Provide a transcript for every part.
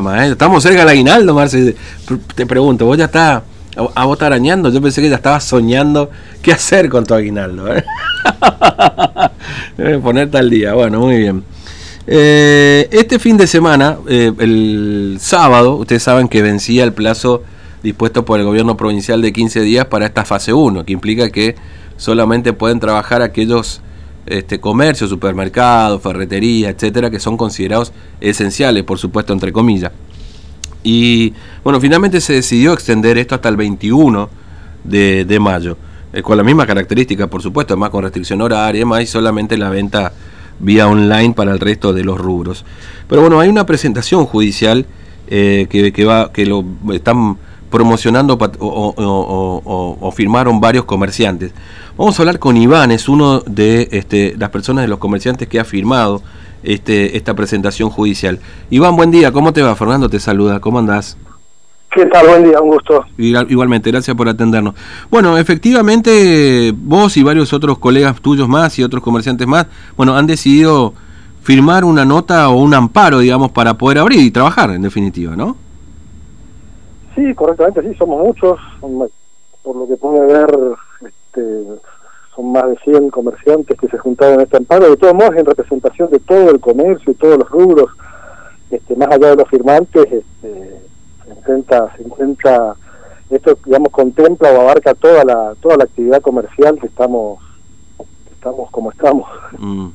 ¿eh? Estamos cerca del aguinaldo, Marce. Te pregunto, ¿vos ya estás a, vos arañando? Yo pensé que ya estabas soñando qué hacer con tu aguinaldo. ¿eh? Ponerte al día. Bueno, muy bien. Eh, este fin de semana, eh, el sábado, ustedes saben que vencía el plazo dispuesto por el gobierno provincial de 15 días para esta fase 1, que implica que solamente pueden trabajar aquellos este, comercios, supermercados, ferreterías, etcétera, que son considerados esenciales, por supuesto, entre comillas. Y bueno, finalmente se decidió extender esto hasta el 21 de, mayo, eh, con la misma característica, por supuesto, además con restricción horaria y demás, y solamente la venta vía online para el resto de los rubros. Pero bueno, hay una presentación judicial eh, que, que, va, que lo están promocionando o, firmaron varios comerciantes. Vamos a hablar con Iván, es uno de este, las personas de los comerciantes que ha firmado este, esta presentación judicial. Iván, buen día, ¿cómo te va? Fernando te saluda, ¿cómo andás? ¿Qué tal? Buen día, un gusto. Igualmente, gracias por atendernos. Bueno, efectivamente, vos y varios otros colegas tuyos más y otros comerciantes más, bueno, han decidido firmar una nota o un amparo, digamos, para poder abrir y trabajar, en definitiva, ¿no? Sí, correctamente, sí, somos muchos. Por lo que puede ver, este, son más de 100 comerciantes que se juntaron en este amparo. De todos modos, en representación de todo el comercio y todos los rubros, este, más allá de los firmantes, este, se intenta, se intenta, esto, digamos, contempla o abarca toda la toda la actividad comercial que estamos, estamos como estamos. Mm.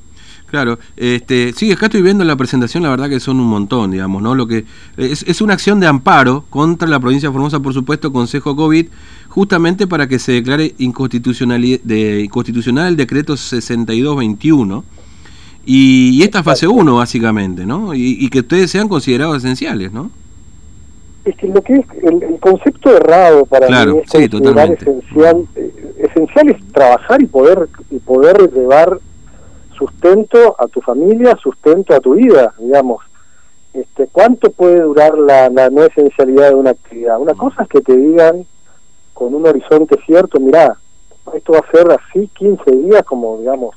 Claro, este, sí, acá estoy viendo la presentación, la verdad que son un montón, digamos, ¿no? Lo que es, es una acción de amparo contra la provincia de Formosa, por supuesto, Consejo COVID, justamente para que se declare inconstitucional, de, constitucional el decreto 6221 y, y esta fase 1, básicamente, ¿no? Y, que ustedes sean considerados esenciales, ¿no? Es que lo que es el, concepto errado para claro, es sí, totalmente. esencial, esencial es trabajar y poder y poder llevar sustento a tu familia, sustento a tu vida, digamos. Este, ¿Cuánto puede durar la, no esencialidad de una actividad? Una cosa es que te digan con un horizonte cierto, mira, esto va a ser así 15 días, como digamos,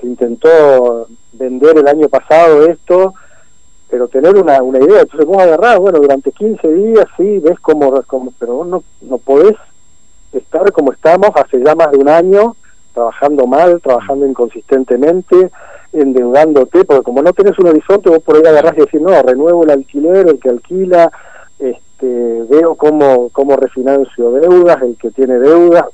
se intentó vender el año pasado esto, pero tener una, una idea, entonces vos agarrás, bueno, durante 15 días, sí, ves cómo, como pero vos no, no podés estar como estamos hace ya más de un año, trabajando mal, trabajando inconsistentemente, endeudándote, porque como no tenés un horizonte, vos por ahí agarrás y decís, no, renuevo el alquiler, el que alquila, este, veo cómo, cómo refinancio deudas, el que tiene deudas,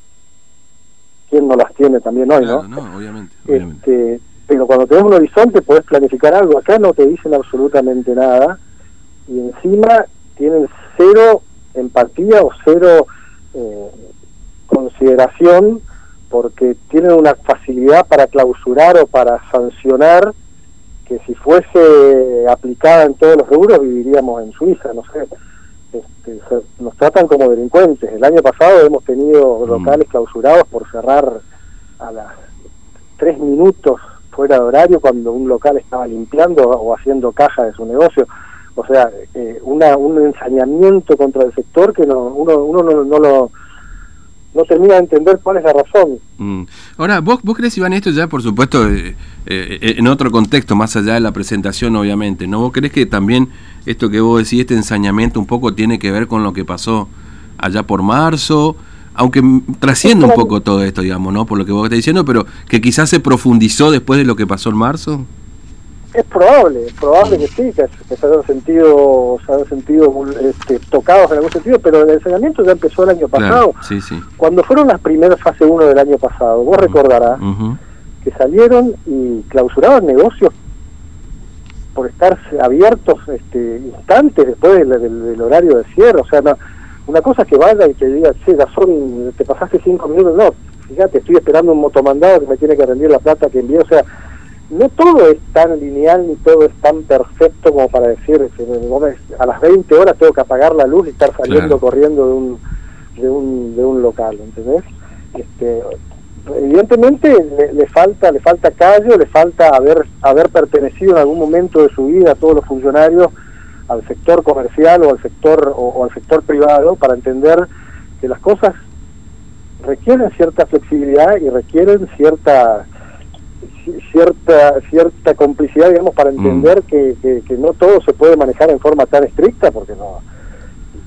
quién no las tiene también hoy, ¿no? no obviamente, Este, pero cuando tenés un horizonte podés planificar algo, acá no te dicen absolutamente nada, y encima tienen cero empatía o cero eh, consideración porque tienen una facilidad para clausurar o para sancionar que si fuese aplicada en todos los rubros viviríamos en Suiza, no sé. Este, nos tratan como delincuentes. El año pasado hemos tenido mm. locales clausurados por cerrar a las tres minutos fuera de horario cuando un local estaba limpiando o haciendo caja de su negocio. O sea, eh, una, un ensañamiento contra el sector que no, uno, uno no lo no termina de entender cuál es la razón. Mm. Ahora, ¿vos, ¿vos crees, Iván, esto ya, por supuesto, eh, eh, en otro contexto, más allá de la presentación, obviamente, ¿no? ¿Vos crees que también esto que vos decís, este ensañamiento, un poco tiene que ver con lo que pasó allá por marzo? Aunque trasciende un poco todo esto, digamos, ¿no? Por lo que vos estás diciendo, pero que quizás se profundizó después de lo que pasó en marzo. Es probable, es probable que sí, que, se hayan sentido, se sentido este, tocados en algún sentido, pero el enseñamiento ya empezó el año pasado. sí, sí. Cuando fueron las primeras fase 1 del año pasado, vos recordarás que salieron y clausuraban negocios por estar abiertos este, instantes después del, horario de cierre. O sea, una cosa es que vaya y te diga, che, ya son, te pasaste cinco minutos, no, fíjate, estoy esperando un motomandado que me tiene que rendir la plata que envié, o sea, no todo es tan lineal ni todo es tan perfecto como para decir, a las 20 horas tengo que apagar la luz y estar saliendo corriendo de un, de un, de un local, ¿entendés? Este, evidentemente le, falta le falta callo, le falta haber haber pertenecido en algún momento de su vida a todos los funcionarios al sector comercial o al sector o al sector privado para entender que las cosas requieren cierta flexibilidad y requieren cierta cierta cierta complicidad, digamos, para entender que, que, no todo se puede manejar en forma tan estricta, porque no...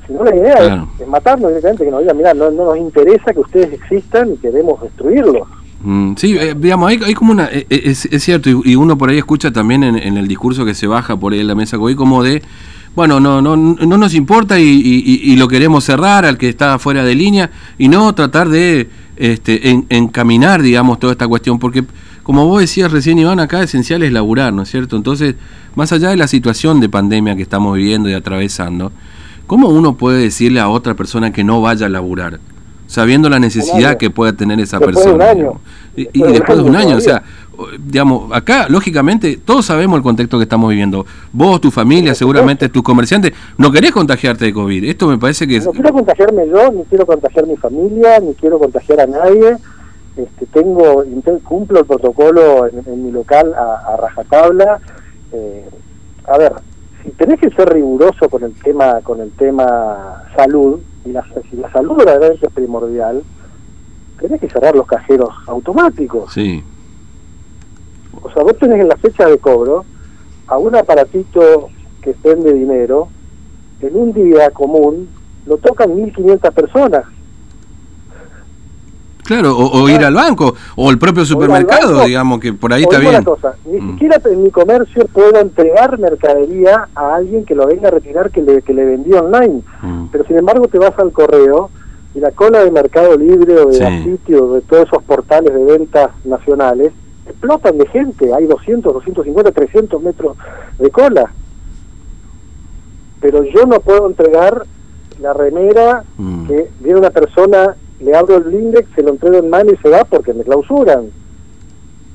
Si no, la idea es, matarnos directamente, que nos digan, mira, no, no nos interesa que ustedes existan y queremos destruirlos. Mm, sí, eh, digamos, hay, hay, como una. Eh, eh, es, es, cierto, y, uno por ahí escucha también en, en, el discurso que se baja por ahí en la mesa hoy, como de. Bueno, no, no, no nos importa y, y, lo queremos cerrar al que está fuera de línea y no tratar de este, encaminar, digamos, toda esta cuestión, porque como vos decías recién, Iván, acá esencial es laburar, ¿no es cierto? Entonces, más allá de la situación de pandemia que estamos viviendo y atravesando, ¿cómo uno puede decirle a otra persona que no vaya a laburar? Sabiendo la necesidad que puede tener esa persona. Y, después de un año, o sea, digamos, acá, lógicamente, todos sabemos el contexto que estamos viviendo. Vos, tu familia, seguramente tus comerciantes, no querés contagiarte de COVID. Esto me parece que... No quiero contagiarme yo, ni quiero contagiar mi familia, ni quiero contagiar a nadie. Este, tengo cumplo el protocolo en, mi local a, rajatabla. Eh, a ver, si tenés que ser riguroso con el tema con el tema salud, y la, si la salud verdaderamente es primordial, tenés que cerrar los cajeros automáticos. Sí. O sea, vos tenés en la fecha de cobro a un aparatito que vende dinero, en un día común lo tocan 1.500 personas. Claro, o, ir al banco, o el propio supermercado, digamos, que por ahí está bien. Cosa, ni mm. siquiera en mi comercio puedo entregar mercadería a alguien que lo venga a retirar que le, que le vendió online. Mm. Pero sin embargo te vas al correo y la cola de Mercado Libre o de sí. sitio, de todos esos portales de ventas nacionales, explotan de gente. Hay 200, 250, 300 metros de cola. Pero yo no puedo entregar la remera mm. que viene una persona le abro el blindex, se lo entrego en mano y se va porque me clausuran.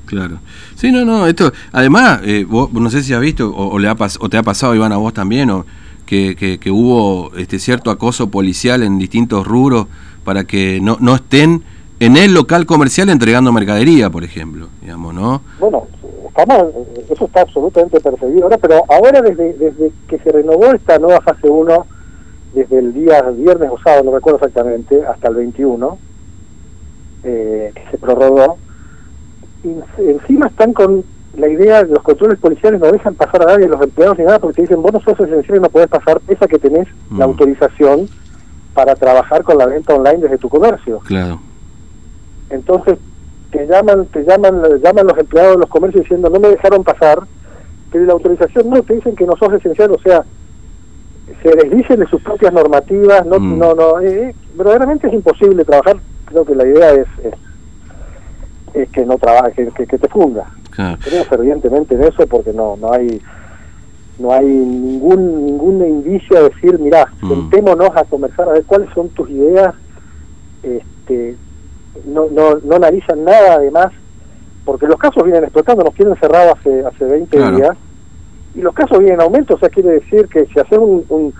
Claro. Sí, no, no, esto, además, eh, vos no sé si has visto o, le ha o te ha pasado, Iván, a vos también, o que, que, hubo este cierto acoso policial en distintos rubros para que no, no estén en el local comercial entregando mercadería, por ejemplo, digamos, ¿no? Bueno, estamos, eso está absolutamente perseguido ahora, pero ahora desde, desde que se renovó esta nueva fase 1, desde el día viernes o sábado, no recuerdo exactamente, hasta el 21, eh, que se prorrogó. Y encima están con la idea de los controles policiales no dejan pasar a nadie, los empleados ni nada, porque te dicen, vos no sos esencial y no podés pasar, esa que tenés la mm. autorización para trabajar con la venta online desde tu comercio. Claro. Entonces te llaman, te llaman, llaman los empleados de los comercios diciendo, no me dejaron pasar, pero la autorización no, te dicen que no sos esencial, o sea, se desdicen de sus propias normativas, no, mm. no, no, eh, verdaderamente es imposible trabajar, creo que la idea es, es, que no trabaje, que, que, te funda. Creo fervientemente en eso porque no, no hay no hay ningún ningún indicio de decir, mirá, mm. sentémonos a conversar a ver cuáles son tus ideas, este no, no, no analizan nada además, porque los casos vienen explotando, nos tienen cerrado hace, hace 20 días, y los casos vienen en aumento, o sea, quiere decir que si haces un,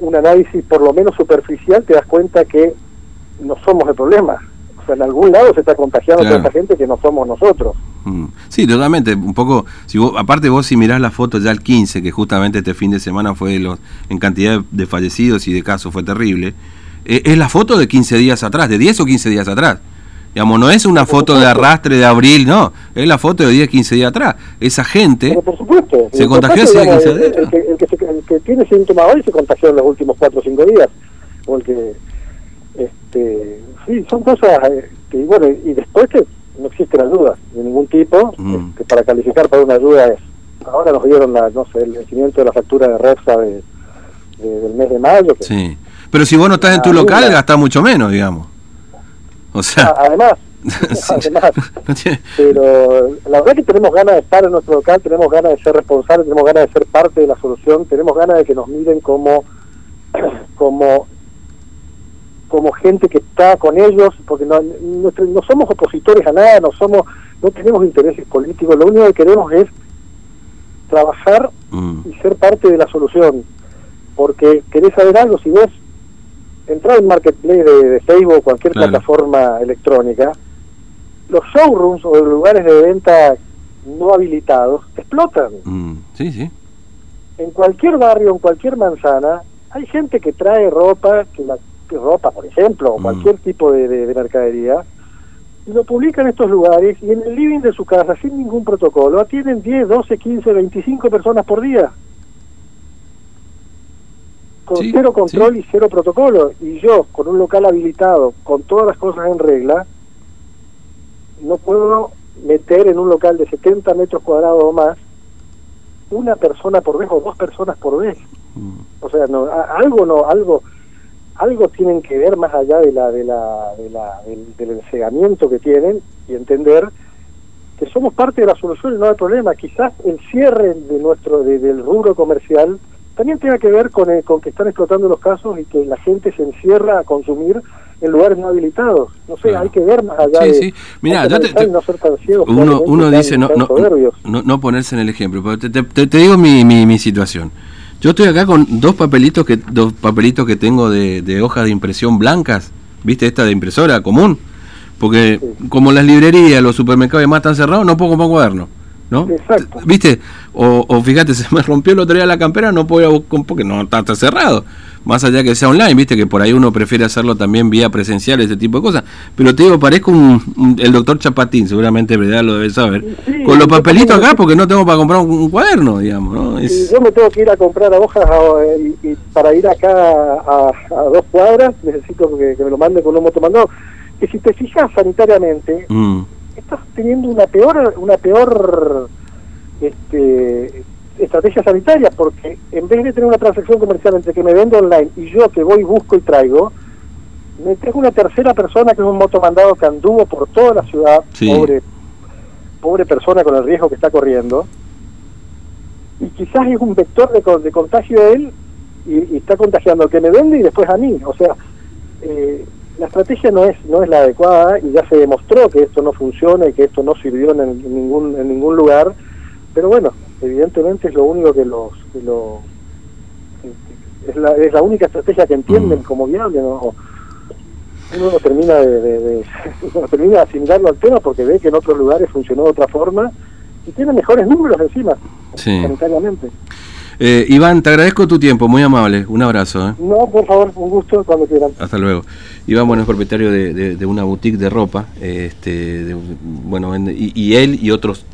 un, análisis por lo menos superficial, te das cuenta que no somos el problema. O sea, en algún lado se está contagiando a tanta gente que no somos nosotros. Mm. Sí, totalmente. Un poco, si vos, aparte vos si mirás la foto ya el 15, que justamente este fin de semana fue los, en cantidad de fallecidos y de casos fue terrible, eh, es la foto de 15 días atrás, de 10 o 15 días atrás. Digamos, no es una foto de arrastre de abril, no, es la foto de 10, 15 días atrás. Esa gente por supuesto, se contagió hace 15 días. El, que, tiene síntomas hoy se contagió en los últimos 4 o 5 días. O este, sí, son cosas eh, que, bueno, y después que no existen ayudas de ningún tipo, mm. que para calificar para una ayuda es, ahora nos dieron la, no sé, el vencimiento de la factura de REPSA de, del mes de mayo. sí, pero si vos no estás en tu local, gastás mucho menos, digamos. O sea, ah, además, además pero la verdad que tenemos ganas de estar en nuestro local, tenemos ganas de ser responsables, tenemos ganas de ser parte de la solución, tenemos ganas de que nos miren como como como gente que está con ellos, porque no, no, somos opositores a nada, no somos, no tenemos intereses políticos, lo único que queremos es trabajar mm. y ser parte de la solución, porque querés saber algo, si vos entrar en Marketplace de, Facebook o cualquier plataforma electrónica, los showrooms o lugares de venta no habilitados explotan. Mm, sí, sí. En cualquier barrio, en cualquier manzana, hay gente que trae ropa, que la ropa, por ejemplo, o mm. cualquier tipo de, mercadería, y lo publica en estos lugares y en el living de su casa sin ningún protocolo atienden 10, 12, 15, 25 personas por día con cero control y cero protocolo y yo con un local habilitado con todas las cosas en regla no puedo meter en un local de 70 metros cuadrados o más una persona por vez o dos personas por vez mm. o sea no algo no algo algo tienen que ver más allá de la, de la, de la del, del ensegamiento que tienen y entender que somos parte de la solución y no hay problema. Quizás el cierre de nuestro del rubro comercial también tenga que ver con, con que están explotando los casos y que la gente se encierra a consumir en lugares no habilitados. No sé, hay que ver más allá sí, de... Sí, Mira, no ser tan ciegos, uno, uno dice no, no, no, no, ponerse en el ejemplo, pero te, te, te digo mi, mi, mi situación. Yo estoy acá con dos papelitos que dos papelitos que tengo de, de hojas de impresión blancas, ¿viste? Esta de impresora común. Porque como las librerías, los supermercados y demás están cerrados, no puedo comprar cuaderno. ¿no? Exacto. ¿Viste? O, o, fíjate, se me rompió el otro día la campera, no puedo ir a porque no está, cerrado. Más allá que sea online, viste que por ahí uno prefiere hacerlo también vía presencial, ese tipo de cosas. Pero te digo, parezco un, el doctor Chapatín, seguramente verdad lo debe saber. Con los papelitos acá porque no tengo para comprar un, cuaderno, digamos. ¿no? Yo me tengo que ir a comprar hojas y, para ir acá a, dos cuadras necesito que, me lo mande con un motomandado. Que si te fijas sanitariamente, mm estás teniendo una peor una peor este, estrategia sanitaria porque en vez de tener una transacción comercial entre que me vendo online y yo que voy busco y traigo me tengo una tercera persona que es un motomandado que anduvo por toda la ciudad pobre pobre persona con el riesgo que está corriendo y quizás es un vector de, de contagio de él y, está contagiando al que me vende y después a mí. O sea eh, la estrategia no es no es la adecuada y ya se demostró que esto no funciona y que esto no sirvió en, ningún en ningún lugar pero bueno evidentemente es lo único que los que lo, es, la, es la única estrategia que entienden mm. como viable ¿no? uno no termina de, termina de asimilarlo al tema porque ve que en otros lugares funcionó de otra forma y tiene mejores números encima sí. sanitariamente eh, Iván, te agradezco tu tiempo, muy amable. Un abrazo. ¿eh? No, por favor, un gusto cuando quieran. Hasta luego. Iván, bueno, es propietario de, una boutique de ropa, este, bueno, y, y él y otros